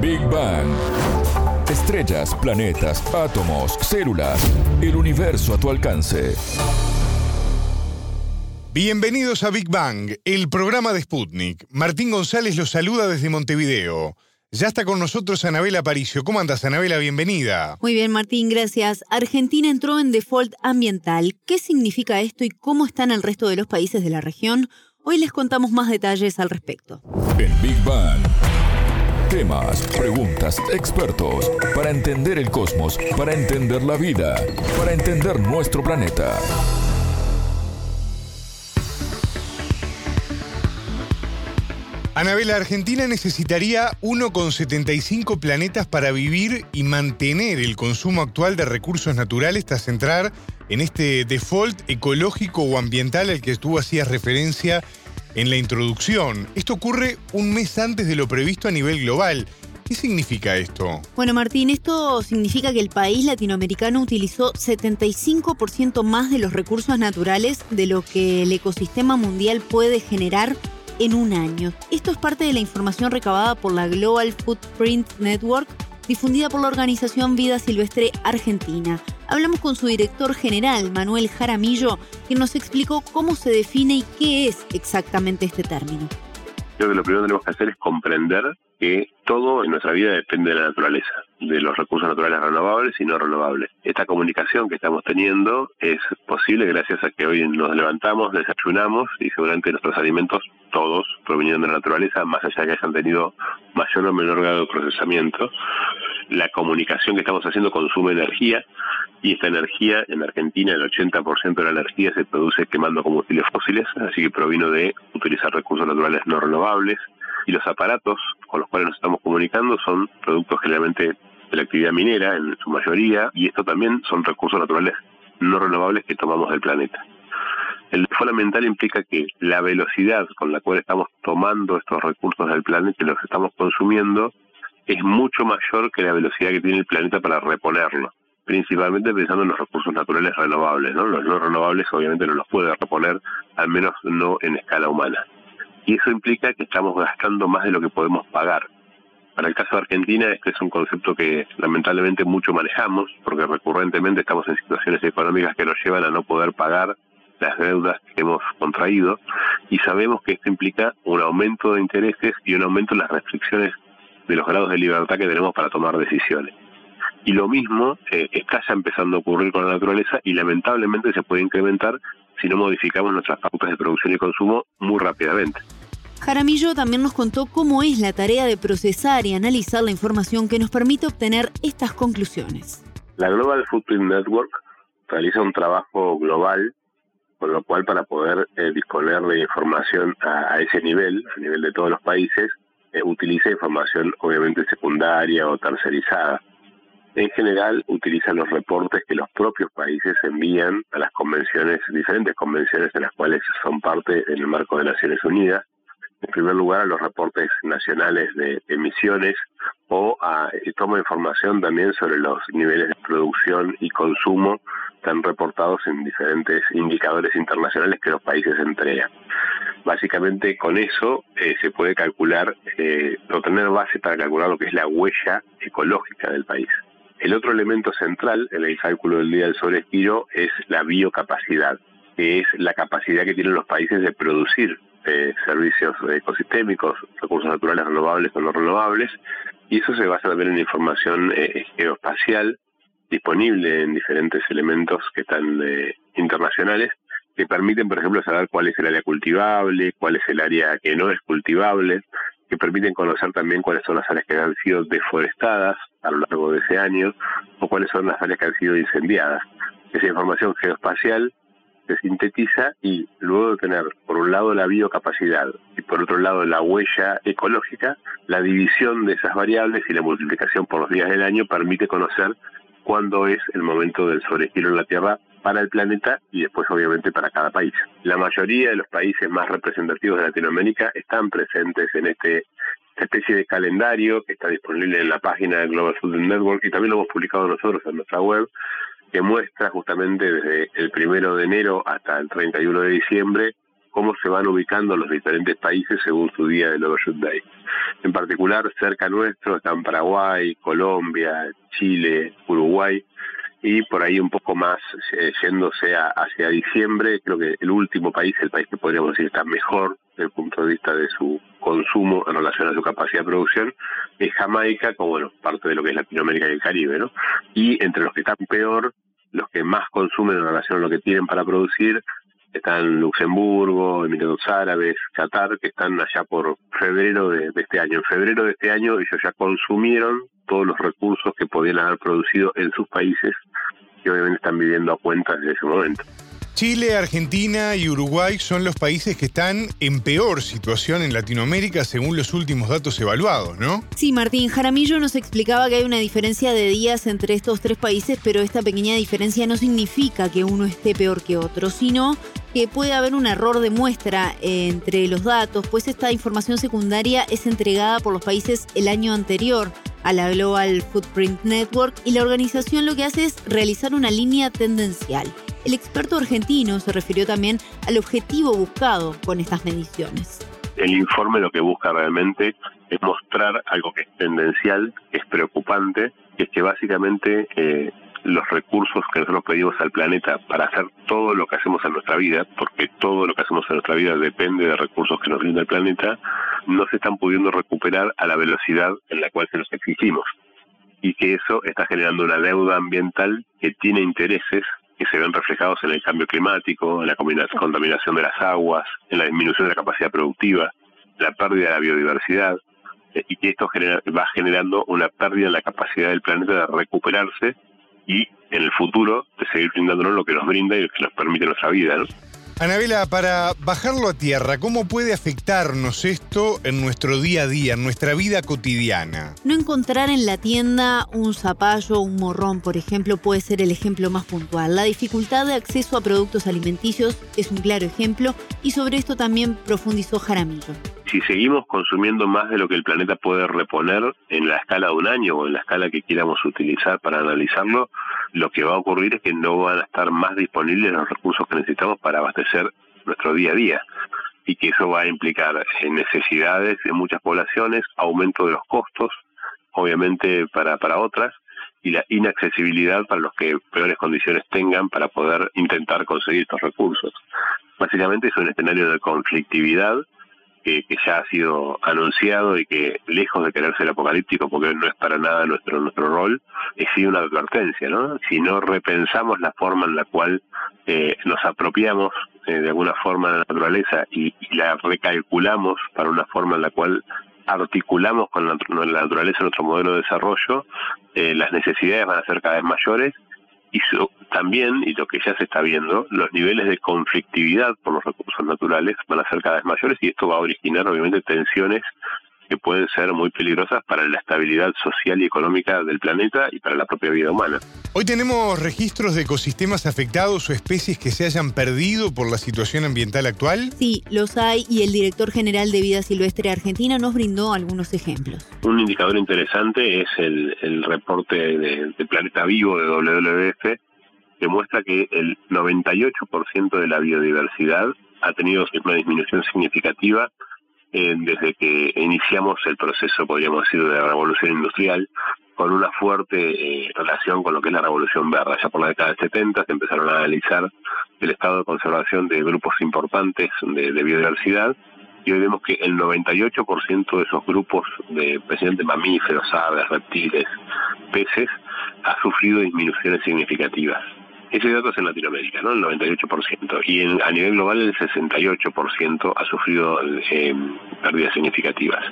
Big Bang. Estrellas, planetas, átomos, células, el universo a tu alcance. Bienvenidos a Big Bang, el programa de Sputnik. Martín González los saluda desde Montevideo. Ya está con nosotros Anabela Aparicio. ¿Cómo andas, Anabela? Bienvenida. Muy bien, Martín, gracias. Argentina entró en default ambiental. ¿Qué significa esto y cómo están el resto de los países de la región? Hoy les contamos más detalles al respecto. En Big Bang. Temas, preguntas, expertos, para entender el cosmos, para entender la vida, para entender nuestro planeta. Anabela, Argentina necesitaría 1,75 planetas para vivir y mantener el consumo actual de recursos naturales tras entrar en este default ecológico o ambiental al que tú hacías referencia en la introducción. Esto ocurre un mes antes de lo previsto a nivel global. ¿Qué significa esto? Bueno, Martín, esto significa que el país latinoamericano utilizó 75% más de los recursos naturales de lo que el ecosistema mundial puede generar en un año. Esto es parte de la información recabada por la Global Footprint Network, difundida por la organización Vida Silvestre Argentina. Hablamos con su director general, Manuel Jaramillo, quien nos explicó cómo se define y qué es exactamente este término. Creo que lo primero que tenemos que hacer es comprender que todo en nuestra vida depende de la naturaleza, de los recursos naturales renovables y no renovables. Esta comunicación que estamos teniendo es posible gracias a que hoy nos levantamos, desayunamos y seguramente nuestros alimentos, todos, provienen de la naturaleza, más allá de que hayan tenido mayor o menor grado de procesamiento. La comunicación que estamos haciendo consume energía y esta energía en Argentina, el 80% de la energía se produce quemando combustibles fósiles, así que provino de utilizar recursos naturales no renovables y los aparatos con los cuales nos estamos comunicando son productos generalmente de la actividad minera en su mayoría y esto también son recursos naturales no renovables que tomamos del planeta. El fundamental implica que la velocidad con la cual estamos tomando estos recursos del planeta y los estamos consumiendo es mucho mayor que la velocidad que tiene el planeta para reponerlo principalmente pensando en los recursos naturales renovables. ¿no? Los no renovables obviamente no los puede reponer, al menos no en escala humana. Y eso implica que estamos gastando más de lo que podemos pagar. Para el caso de Argentina, este es un concepto que lamentablemente mucho manejamos, porque recurrentemente estamos en situaciones económicas que nos llevan a no poder pagar las deudas que hemos contraído y sabemos que esto implica un aumento de intereses y un aumento en las restricciones de los grados de libertad que tenemos para tomar decisiones. Y lo mismo eh, está ya empezando a ocurrir con la naturaleza y lamentablemente se puede incrementar si no modificamos nuestras pautas de producción y consumo muy rápidamente. Jaramillo también nos contó cómo es la tarea de procesar y analizar la información que nos permite obtener estas conclusiones. La Global Footprint Network realiza un trabajo global, con lo cual para poder eh, disponer de información a, ese nivel, a nivel de todos los países, eh, utiliza información obviamente secundaria o tercerizada en general utilizan los reportes que los propios países envían a las convenciones, diferentes convenciones en las cuales son parte en el marco de Naciones Unidas. En primer lugar, a los reportes nacionales de emisiones o a, toma información también sobre los niveles de producción y consumo están reportados en diferentes indicadores internacionales que los países entregan. Básicamente con eso eh, se puede calcular eh, o tener base para calcular lo que es la huella ecológica del país. El otro elemento central en el cálculo del día del sobreestiro es la biocapacidad, que es la capacidad que tienen los países de producir eh, servicios ecosistémicos, recursos naturales renovables o no renovables, y eso se basa también en información eh, geoespacial disponible en diferentes elementos que están eh, internacionales que permiten, por ejemplo, saber cuál es el área cultivable, cuál es el área que no es cultivable, que permiten conocer también cuáles son las áreas que han sido deforestadas a lo largo de ese año o cuáles son las áreas que han sido incendiadas. Esa información geoespacial se sintetiza y luego de tener por un lado la biocapacidad y por otro lado la huella ecológica, la división de esas variables y la multiplicación por los días del año permite conocer cuándo es el momento del sobregiro en la Tierra para el planeta y después obviamente para cada país. La mayoría de los países más representativos de Latinoamérica están presentes en este especie de calendario que está disponible en la página de Global Food Network y también lo hemos publicado nosotros en nuestra web que muestra justamente desde el primero de enero hasta el 31 de diciembre cómo se van ubicando los diferentes países según su día del Overshoot Day. En particular, cerca nuestro están Paraguay, Colombia, Chile, Uruguay, y por ahí un poco más eh, yéndose hacia diciembre, creo que el último país, el país que podríamos decir está mejor desde el punto de vista de su consumo en relación a su capacidad de producción, es Jamaica, como bueno, parte de lo que es Latinoamérica y el Caribe, ¿no? Y entre los que están peor, los que más consumen en relación a lo que tienen para producir, están Luxemburgo, Emiratos Árabes, Qatar, que están allá por febrero de, este año. En febrero de este año ellos ya consumieron todos los recursos que podían haber producido en sus países y obviamente están viviendo a cuenta desde ese momento. Chile, Argentina y Uruguay son los países que están en peor situación en Latinoamérica según los últimos datos evaluados, ¿no? Sí, Martín Jaramillo nos explicaba que hay una diferencia de días entre estos tres países, pero esta pequeña diferencia no significa que uno esté peor que otro, sino que puede haber un error de muestra entre los datos, pues esta información secundaria es entregada por los países el año anterior a la Global Footprint Network y la organización lo que hace es realizar una línea tendencial. El experto argentino se refirió también al objetivo buscado con estas mediciones. El informe lo que busca realmente es mostrar algo que es tendencial, que es preocupante, que es que básicamente eh, los recursos que nosotros pedimos al planeta para hacer todo lo que hacemos en nuestra vida, porque todo lo que hacemos en nuestra vida depende de recursos que nos brinda el planeta, no se están pudiendo recuperar a la velocidad en la cual se los exigimos. Y que eso está generando una deuda ambiental que tiene intereses que se ven reflejados en el cambio climático, en la contaminación de las aguas, en la disminución de la capacidad productiva, la pérdida de la biodiversidad, eh, y que esto va generando una pérdida en la capacidad del planeta de recuperarse y en el futuro de seguir brindándonos lo que nos brinda y lo que nos permite nuestra vida. ¿no? Anabela, para bajarlo a tierra, ¿cómo puede afectarnos esto en nuestro día a día, en nuestra vida cotidiana? No encontrar en la tienda un zapallo o un morrón, por ejemplo, puede ser el ejemplo más puntual. La dificultad de acceso a productos alimenticios es un claro ejemplo y sobre esto también profundizó Jaramillo. Si seguimos consumiendo más de lo que el planeta puede reponer en la escala de un año o en la escala que quieramos utilizar para analizarlo, lo que va a ocurrir es que no van a estar más disponibles los recursos que necesitamos para abastecer nuestro día a día y que eso va a implicar necesidades en muchas poblaciones, aumento de los costos, obviamente para, para otras, y la inaccesibilidad para los que peores condiciones tengan para poder intentar conseguir estos recursos. Básicamente es un escenario de conflictividad que, ya ha sido anunciado y que lejos de querer ser apocalíptico, porque no es para nada nuestro nuestro rol, es sí una advertencia, ¿no? Si no repensamos la forma en la cual eh, nos apropiamos eh, de alguna forma de la naturaleza y, la recalculamos para una forma en la cual articulamos con la, naturaleza nuestro modelo de desarrollo, eh, las necesidades van a ser cada vez mayores y también, y lo que ya se está viendo, los niveles de conflictividad por los recursos naturales van a ser cada vez mayores y esto va a originar obviamente tensiones que pueden ser muy peligrosas para la estabilidad social y económica del planeta y para la propia vida humana. Hoy tenemos registros de ecosistemas afectados o especies que se hayan perdido por la situación ambiental actual. Sí, los hay y el director general de Vida Silvestre Argentina nos brindó algunos ejemplos. Un indicador interesante es el, reporte de, de Planeta Vivo de WWF que muestra que el 98% de la biodiversidad ha tenido una disminución significativa eh, desde que iniciamos el proceso, podríamos decir, de la revolución industrial, con una fuerte eh, relación con lo que es la revolución verde. Ya por la década del 70 se empezaron a analizar el estado de conservación de grupos importantes de, biodiversidad y hoy vemos que el 98% de esos grupos de mamíferos, aves, reptiles, peces, ha sufrido disminuciones significativas. Ese dato es en Latinoamérica, ¿no? El 98%. Y en, a nivel global el 68% ha sufrido eh, pérdidas significativas.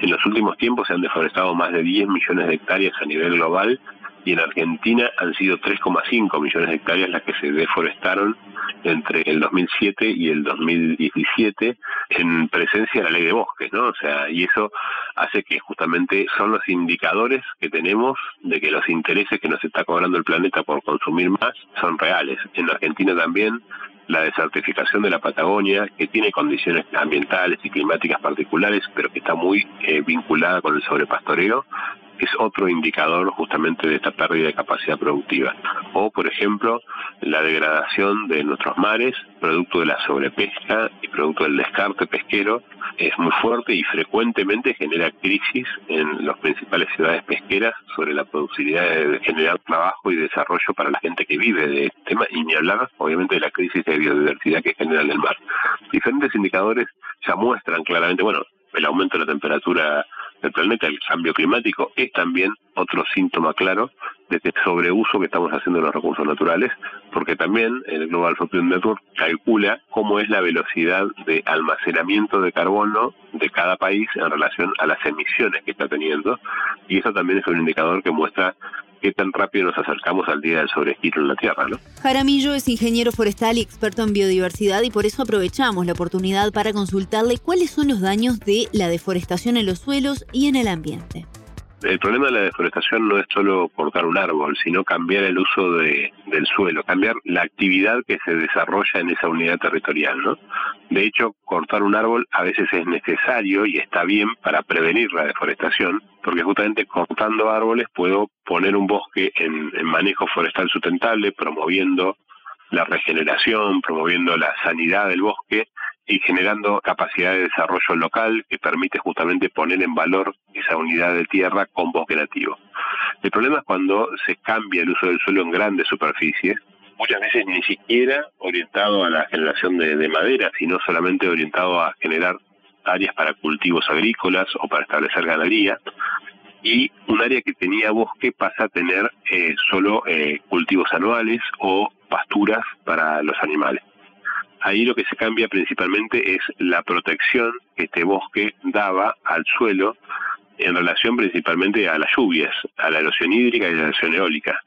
En los últimos tiempos se han deforestado más de 10 millones de hectáreas a nivel global y en Argentina han sido 3,5 millones de hectáreas las que se deforestaron entre el 2007 y el 2017 en presencia de la ley de bosques, ¿no? O sea, y eso hace que justamente son los indicadores que tenemos de que los intereses que nos está cobrando el planeta por consumir más son reales. En Argentina también la desertificación de la Patagonia, que tiene condiciones ambientales y climáticas particulares, pero que está muy eh, vinculada con el sobrepastoreo, es otro indicador justamente de esta pérdida de capacidad productiva. O, por ejemplo, la degradación de nuestros mares, producto de la sobrepesca y producto del descarte pesquero, es muy fuerte y frecuentemente genera crisis en las principales ciudades pesqueras sobre la posibilidad de generar trabajo y desarrollo para la gente que vive de este tema y ni hablar obviamente de la crisis de biodiversidad que genera en el mar. Diferentes indicadores ya muestran claramente, bueno, el aumento de la temperatura del planeta, el cambio climático, es también otro síntoma claro de este sobreuso que estamos haciendo de los recursos naturales, porque también el Global Footprint Network calcula cómo es la velocidad de almacenamiento de carbono de cada país en relación a las emisiones que está teniendo, y eso también es un indicador que muestra qué tan rápido nos acercamos al día del sobregiro en la Tierra, ¿no? Jaramillo es ingeniero forestal y experto en biodiversidad y por eso aprovechamos la oportunidad para consultarle cuáles son los daños de la deforestación en los suelos y en el ambiente. El problema de la deforestación no es solo cortar un árbol, sino cambiar el uso de, del suelo, cambiar la actividad que se desarrolla en esa unidad territorial, ¿no? De hecho, cortar un árbol a veces es necesario y está bien para prevenir la deforestación, porque justamente cortando árboles puedo poner un bosque en, en manejo forestal sustentable, promoviendo la regeneración, promoviendo la sanidad del bosque y generando capacidad de desarrollo local que permite justamente poner en valor esa unidad de tierra con bosque nativo. El problema es cuando se cambia el uso del suelo en grandes superficies, muchas veces ni siquiera orientado a la generación de, de madera, sino solamente orientado a generar áreas para cultivos agrícolas o para establecer ganadería, y un área que tenía bosque pasa a tener eh, solo eh, cultivos anuales o pasturas para los animales. Ahí lo que se cambia principalmente es la protección que este bosque daba al suelo en relación principalmente a las lluvias, a la erosión hídrica y a la erosión eólica.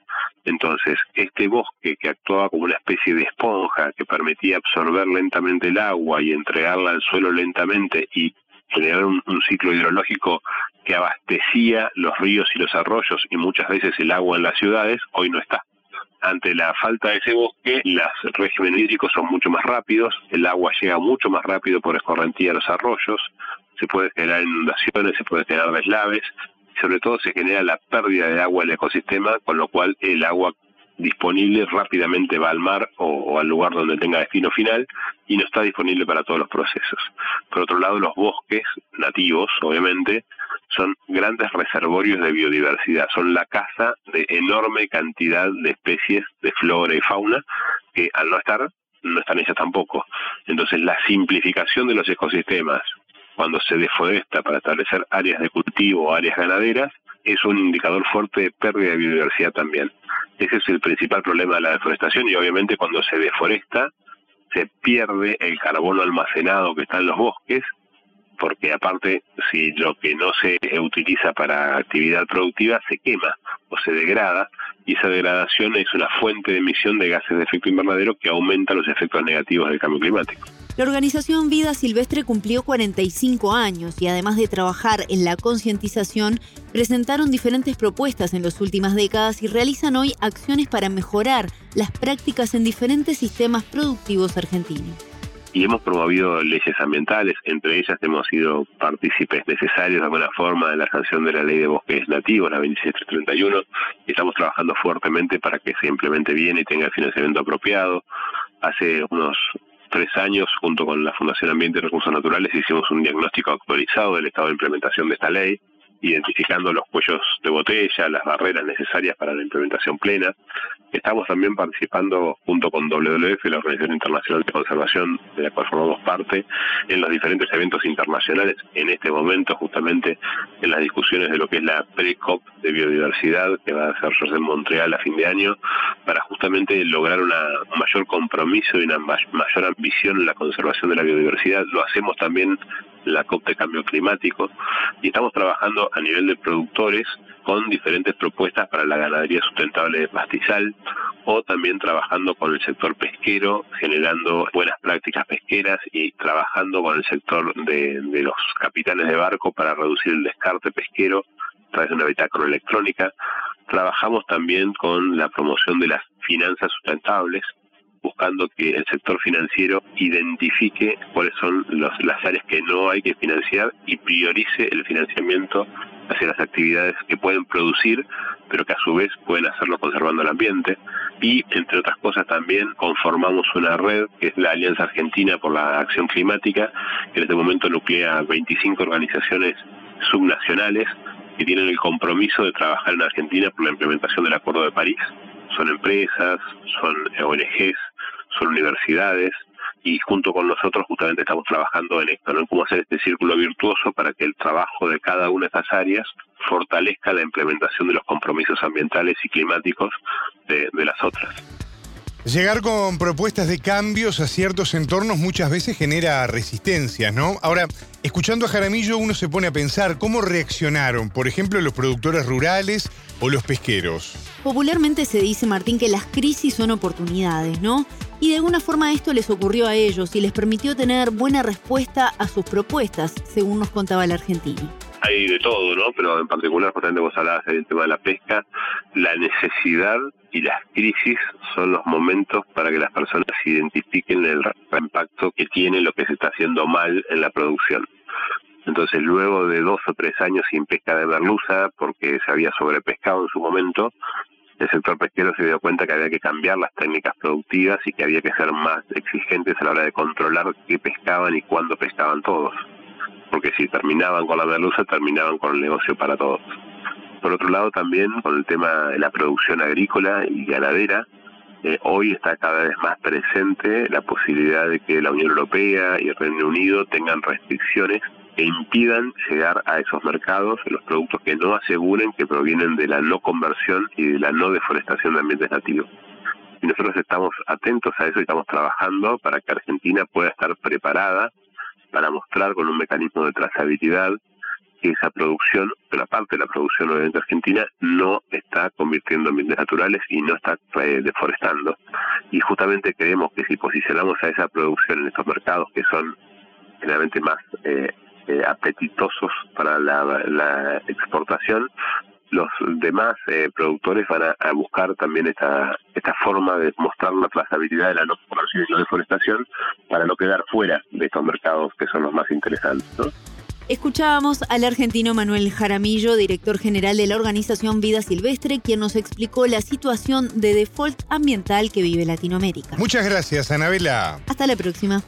Entonces, este bosque que actuaba como una especie de esponja que permitía absorber lentamente el agua y entregarla al suelo lentamente y generar un, un, ciclo hidrológico que abastecía los ríos y los arroyos y muchas veces el agua en las ciudades, hoy no está ante la falta de ese bosque, los regímenes hídricos son mucho más rápidos, el agua llega mucho más rápido por escorrentía a los arroyos, se puede generar inundaciones, se puede generar deslaves, sobre todo se genera la pérdida de agua en el ecosistema, con lo cual el agua disponible rápidamente va al mar o, al lugar donde tenga destino final y no está disponible para todos los procesos. Por otro lado, los bosques nativos, obviamente, son grandes reservorios de biodiversidad, son la casa de enorme cantidad de especies de flora y fauna que al no estar, no están ellas tampoco. Entonces la simplificación de los ecosistemas cuando se deforesta para establecer áreas de cultivo o áreas ganaderas es un indicador fuerte de pérdida de biodiversidad también. Ese es el principal problema de la deforestación y obviamente cuando se deforesta se pierde el carbono almacenado que está en los bosques porque aparte si lo que no se utiliza para actividad productiva se quema o se degrada y esa degradación es una fuente de emisión de gases de efecto invernadero que aumenta los efectos negativos del cambio climático. La organización Vida Silvestre cumplió 45 años y además de trabajar en la concientización, presentaron diferentes propuestas en las últimas décadas y realizan hoy acciones para mejorar las prácticas en diferentes sistemas productivos argentinos y hemos promovido leyes ambientales, entre ellas hemos sido partícipes necesarios de alguna forma de la sanción de la ley de bosques nativos, la 2731, y estamos trabajando fuertemente para que se implemente bien y tenga el financiamiento apropiado. Hace unos tres años, junto con la Fundación Ambiente y Recursos Naturales, hicimos un diagnóstico actualizado del estado de implementación de esta ley, identificando los cuellos de botella, las barreras necesarias para la implementación plena. Estamos también participando junto con WWF, la Organización Internacional de Conservación, de la cual formamos parte, en los diferentes eventos internacionales, en este momento justamente en las discusiones de lo que es la pre-COP de biodiversidad que va a hacerse en Montreal a fin de año, para justamente lograr un mayor compromiso y una mayor ambición en la conservación de la biodiversidad. Lo hacemos también la COP de cambio climático y estamos trabajando a nivel de productores con diferentes propuestas para la ganadería sustentable de pastizal o también trabajando con el sector pesquero, generando buenas prácticas pesqueras y trabajando con el sector de, los capitanes de barco para reducir el descarte pesquero a través de una bitácora electrónica. Trabajamos también con la promoción de las finanzas sustentables, buscando que el sector financiero identifique cuáles son los, las áreas que no hay que financiar y priorice el financiamiento hacia las actividades que pueden producir, pero que a su vez pueden hacerlo conservando el ambiente. Y, entre otras cosas, también conformamos una red, que es la Alianza Argentina por la Acción Climática, que en este momento nuclea 25 organizaciones subnacionales que tienen el compromiso de trabajar en Argentina por la implementación del Acuerdo de París. Son empresas, son ONGs, son universidades, y junto con nosotros justamente estamos trabajando en esto, ¿no? En cómo hacer este círculo virtuoso para que el trabajo de cada una de estas áreas fortalezca la implementación de los compromisos ambientales y climáticos de, de las otras. Llegar con propuestas de cambios a ciertos entornos muchas veces genera resistencias, ¿no? Ahora, escuchando a Jaramillo uno se pone a pensar cómo reaccionaron, por ejemplo, los productores rurales o los pesqueros. Popularmente se dice, Martín, que las crisis son oportunidades, ¿no? Y de alguna forma esto les ocurrió a ellos y les permitió tener buena respuesta a sus propuestas, según nos contaba el argentino hay de todo, ¿no? Pero en particular, justamente vos hablabas del tema de la pesca, la necesidad y las crisis son los momentos para que las personas identifiquen el impacto que tiene lo que se está haciendo mal en la producción. Entonces, luego de dos o tres años sin pesca de merluza, porque se había sobrepescado en su momento, el sector pesquero se dio cuenta que había que cambiar las técnicas productivas y que había que ser más exigentes a la hora de controlar qué pescaban y cuándo pescaban todos. Porque si terminaban con la merluza, terminaban con el negocio para todos. Por otro lado, también con el tema de la producción agrícola y ganadera, eh, hoy está cada vez más presente la posibilidad de que la Unión Europea y el Reino Unido tengan restricciones que impidan llegar a esos mercados los productos que no aseguren que provienen de la no conversión y de la no deforestación de ambientes nativos. Y nosotros estamos atentos a eso y estamos trabajando para que Argentina pueda estar preparada para mostrar con un mecanismo de trazabilidad que esa producción, la parte de la producción obviamente argentina, no está convirtiendo en ambientes naturales y no está eh, deforestando. Y justamente creemos que si posicionamos a esa producción en estos mercados que son generalmente más eh, eh, apetitosos para la, exportación, los demás eh, productores van a, buscar también esta, esta forma de mostrar la trazabilidad de la no y la deforestación para no quedar fuera de estos mercados que son los más interesantes. Escuchábamos al argentino Manuel Jaramillo, director general de la organización Vida Silvestre, quien nos explicó la situación de default ambiental que vive Latinoamérica. Muchas gracias, Anabela. Hasta la próxima.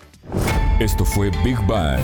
Esto fue Big Bang